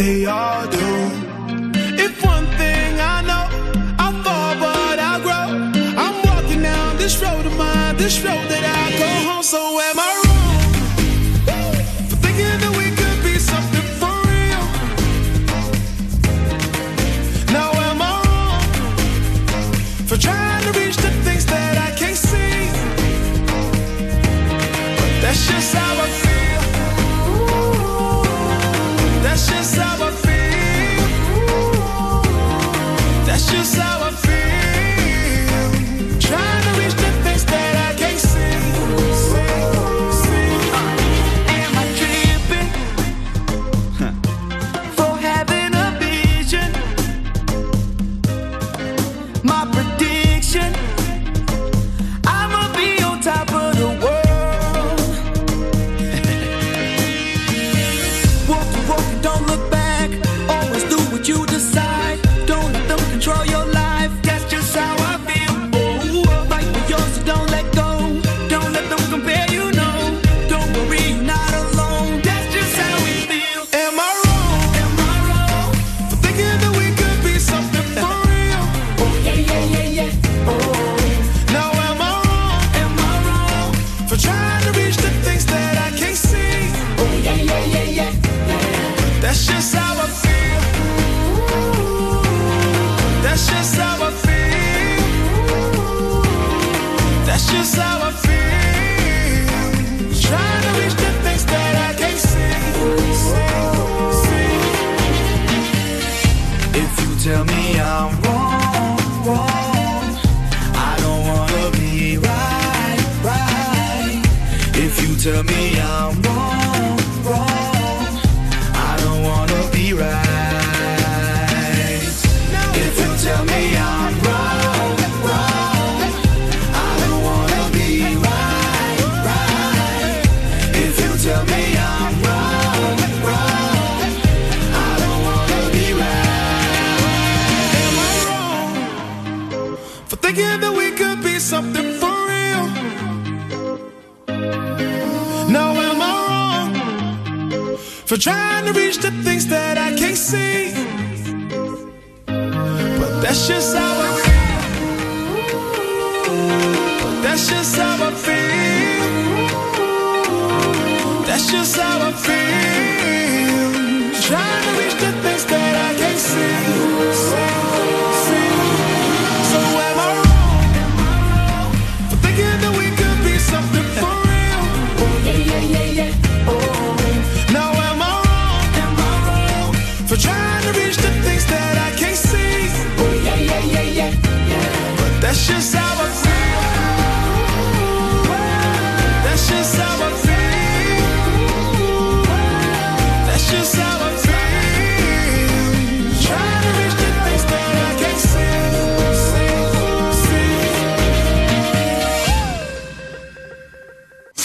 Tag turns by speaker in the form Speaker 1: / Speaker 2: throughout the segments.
Speaker 1: They are the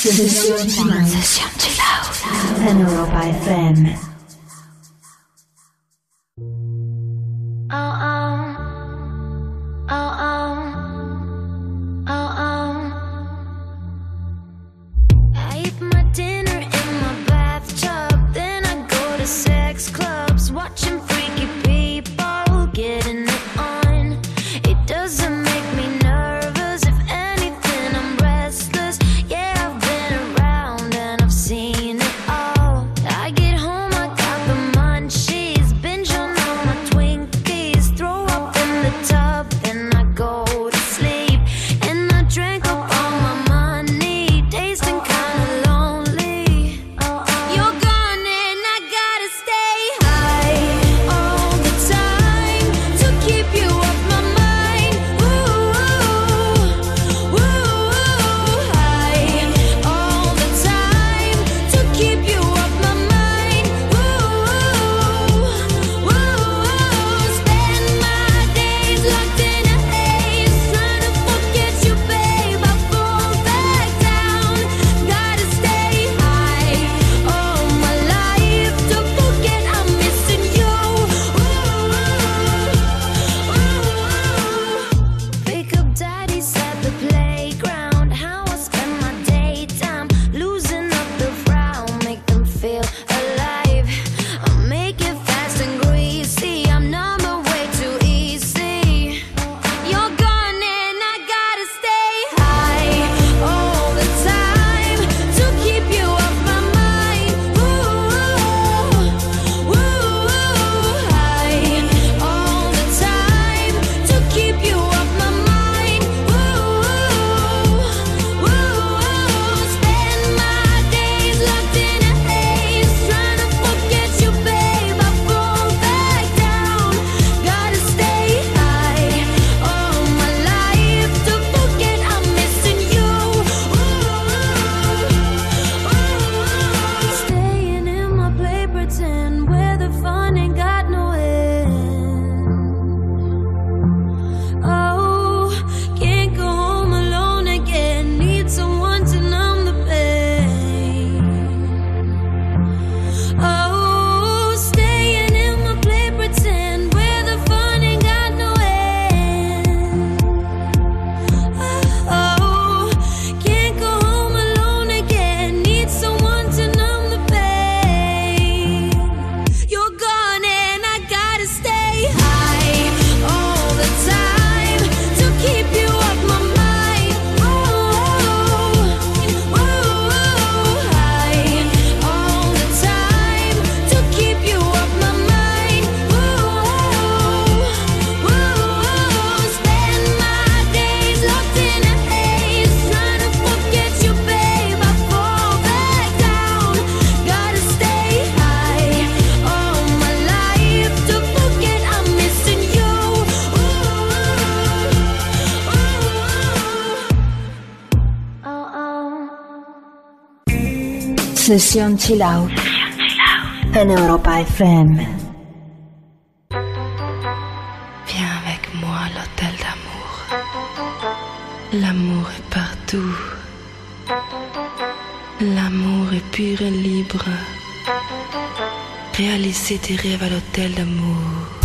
Speaker 2: Session Chill Session Chill En Europa FM.
Speaker 3: Oh, oh.
Speaker 4: Session Chill Out. En Europa FM.
Speaker 5: Viens avec moi à l'hôtel d'amour. L'amour est partout. L'amour est pur et libre. Réaliser tes rêves à l'hôtel d'amour.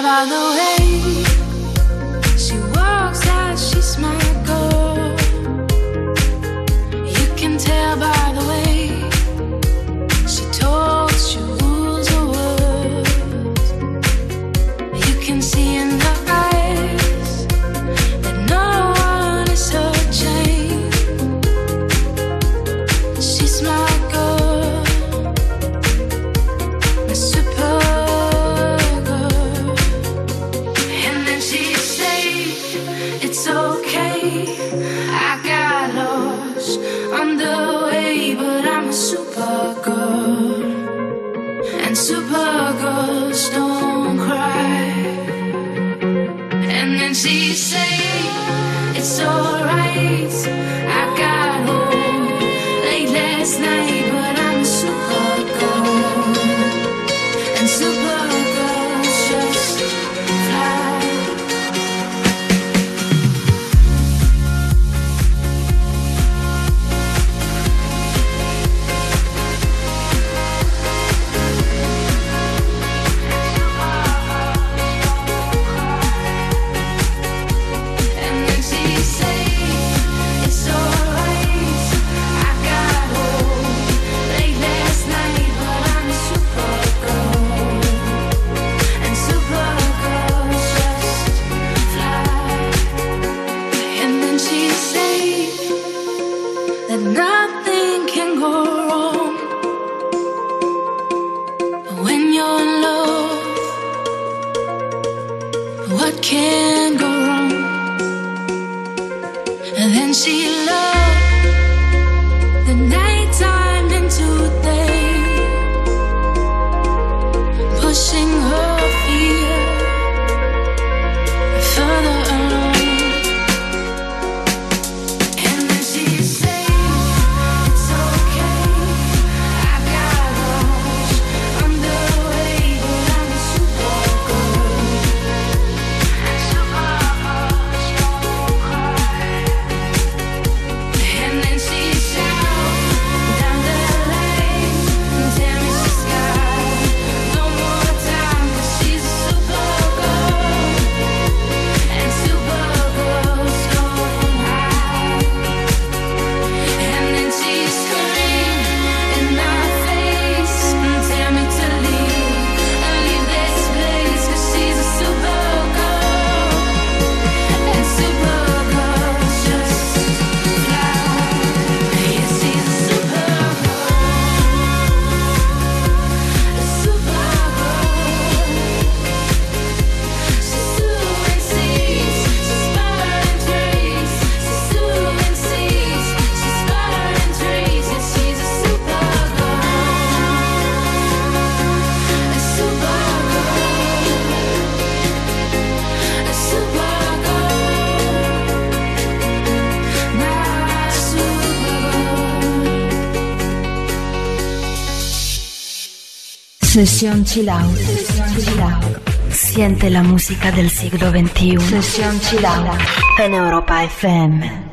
Speaker 6: about the eh. way
Speaker 7: Sesión Chill Siente la música del siglo XXI. Sesión Chill Out. En Europa FM.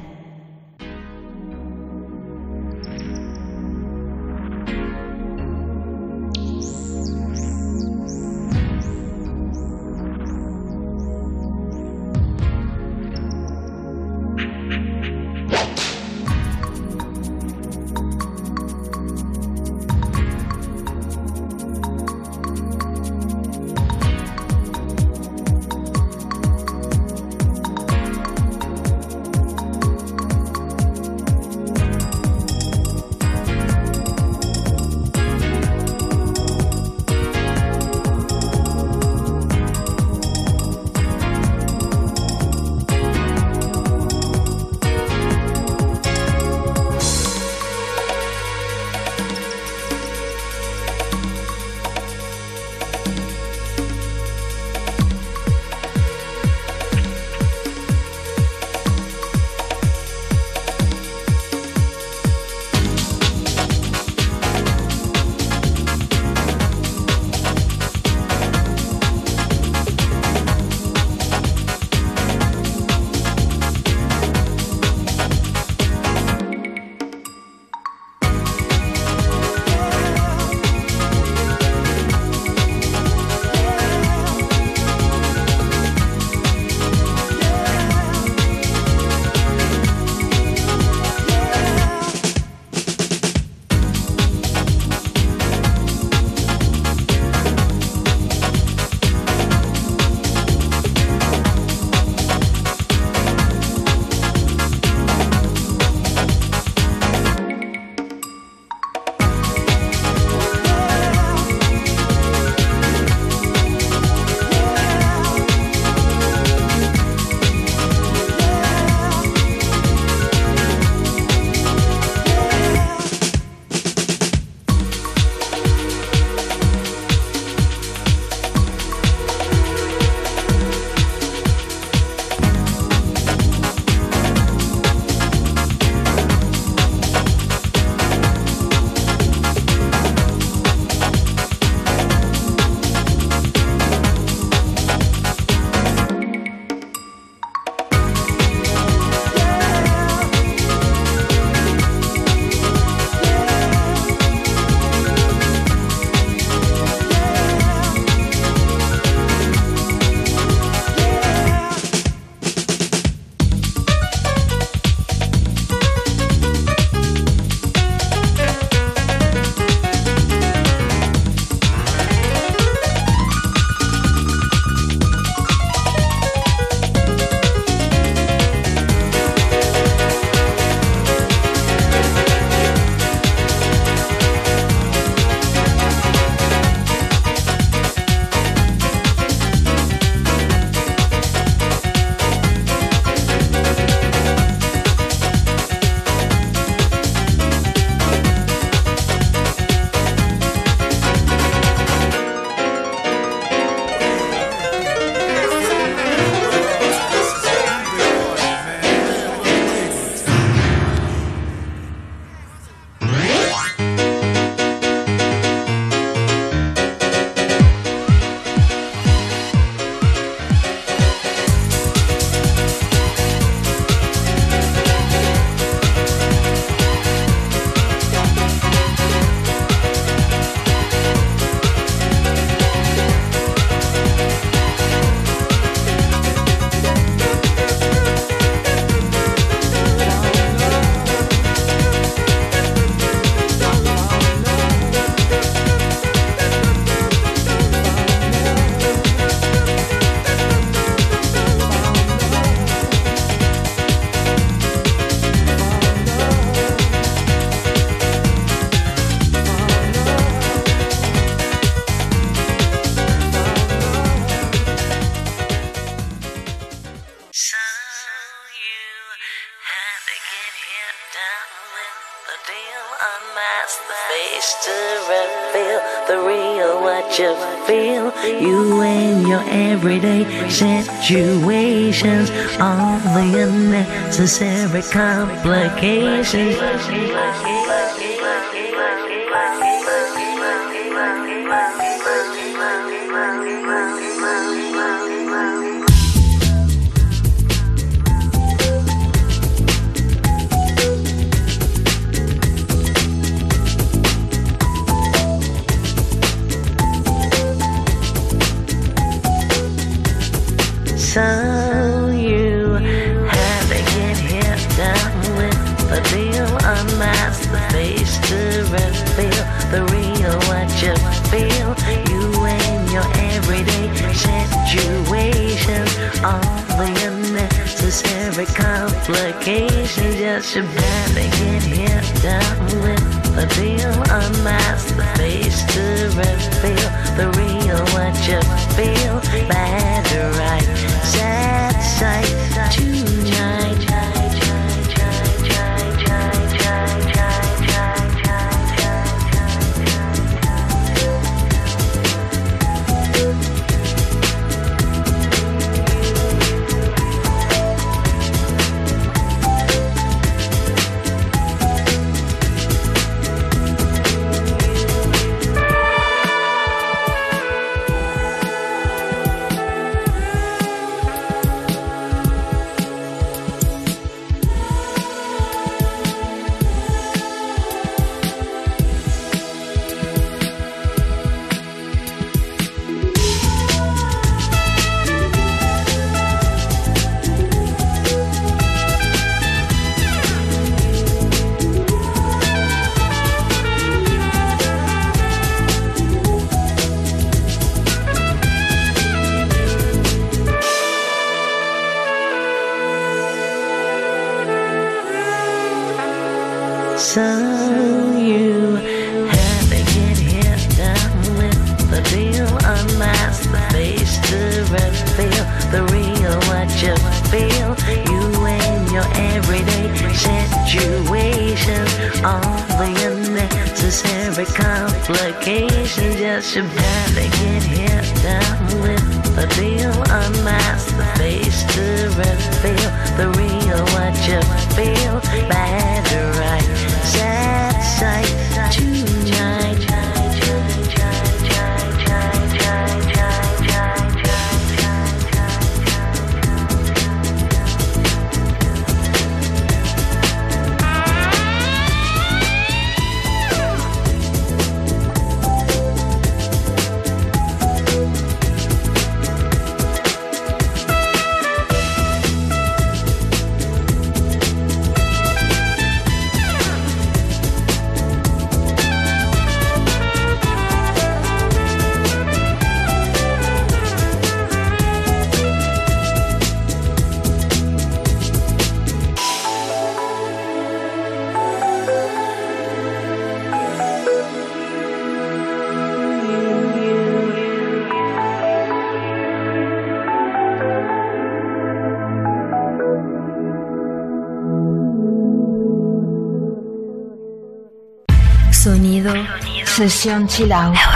Speaker 8: To reveal the real what you feel. You and your everyday situations, all the unnecessary complications. So you have to get hit down with the deal, unmask the face to reveal the real what you feel. You and your everyday situations, all the unnecessary complications. Just you to get hit down with the deal, unmask the face to reveal the real what you feel. Bad right, 在千祈
Speaker 7: 唔。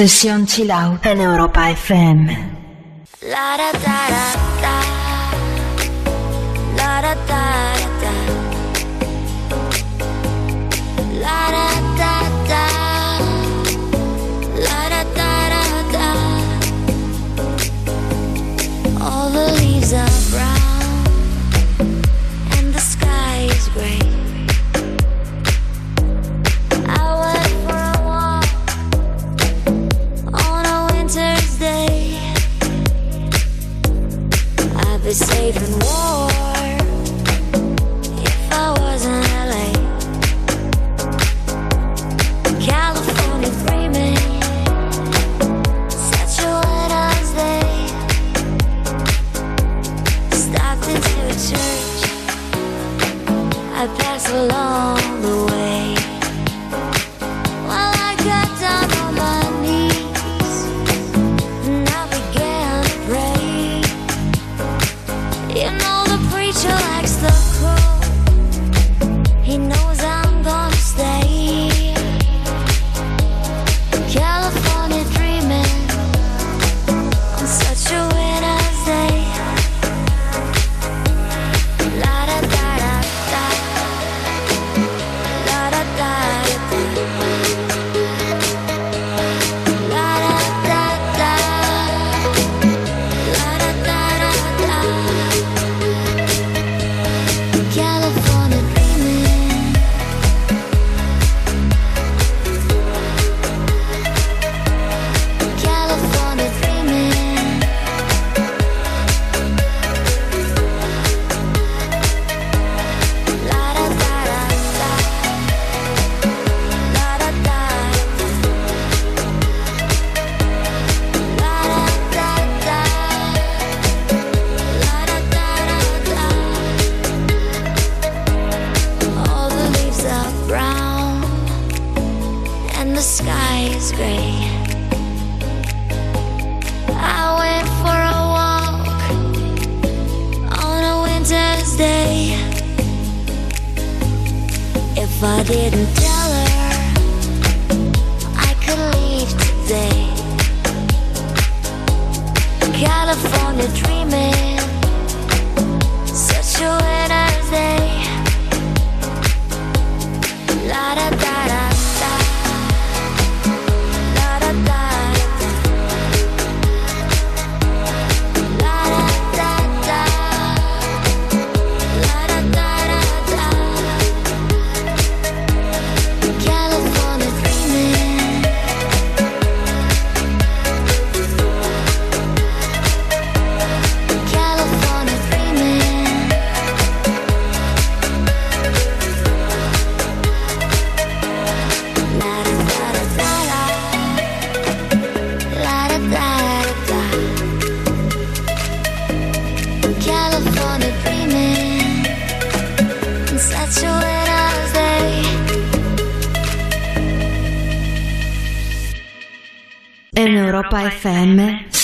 Speaker 7: Sesión Chill Out en Europa FM.
Speaker 9: La, da, da, da, la, church, I pass along.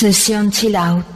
Speaker 7: Sesión Chill Out.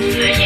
Speaker 10: Music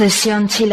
Speaker 10: Sesión chill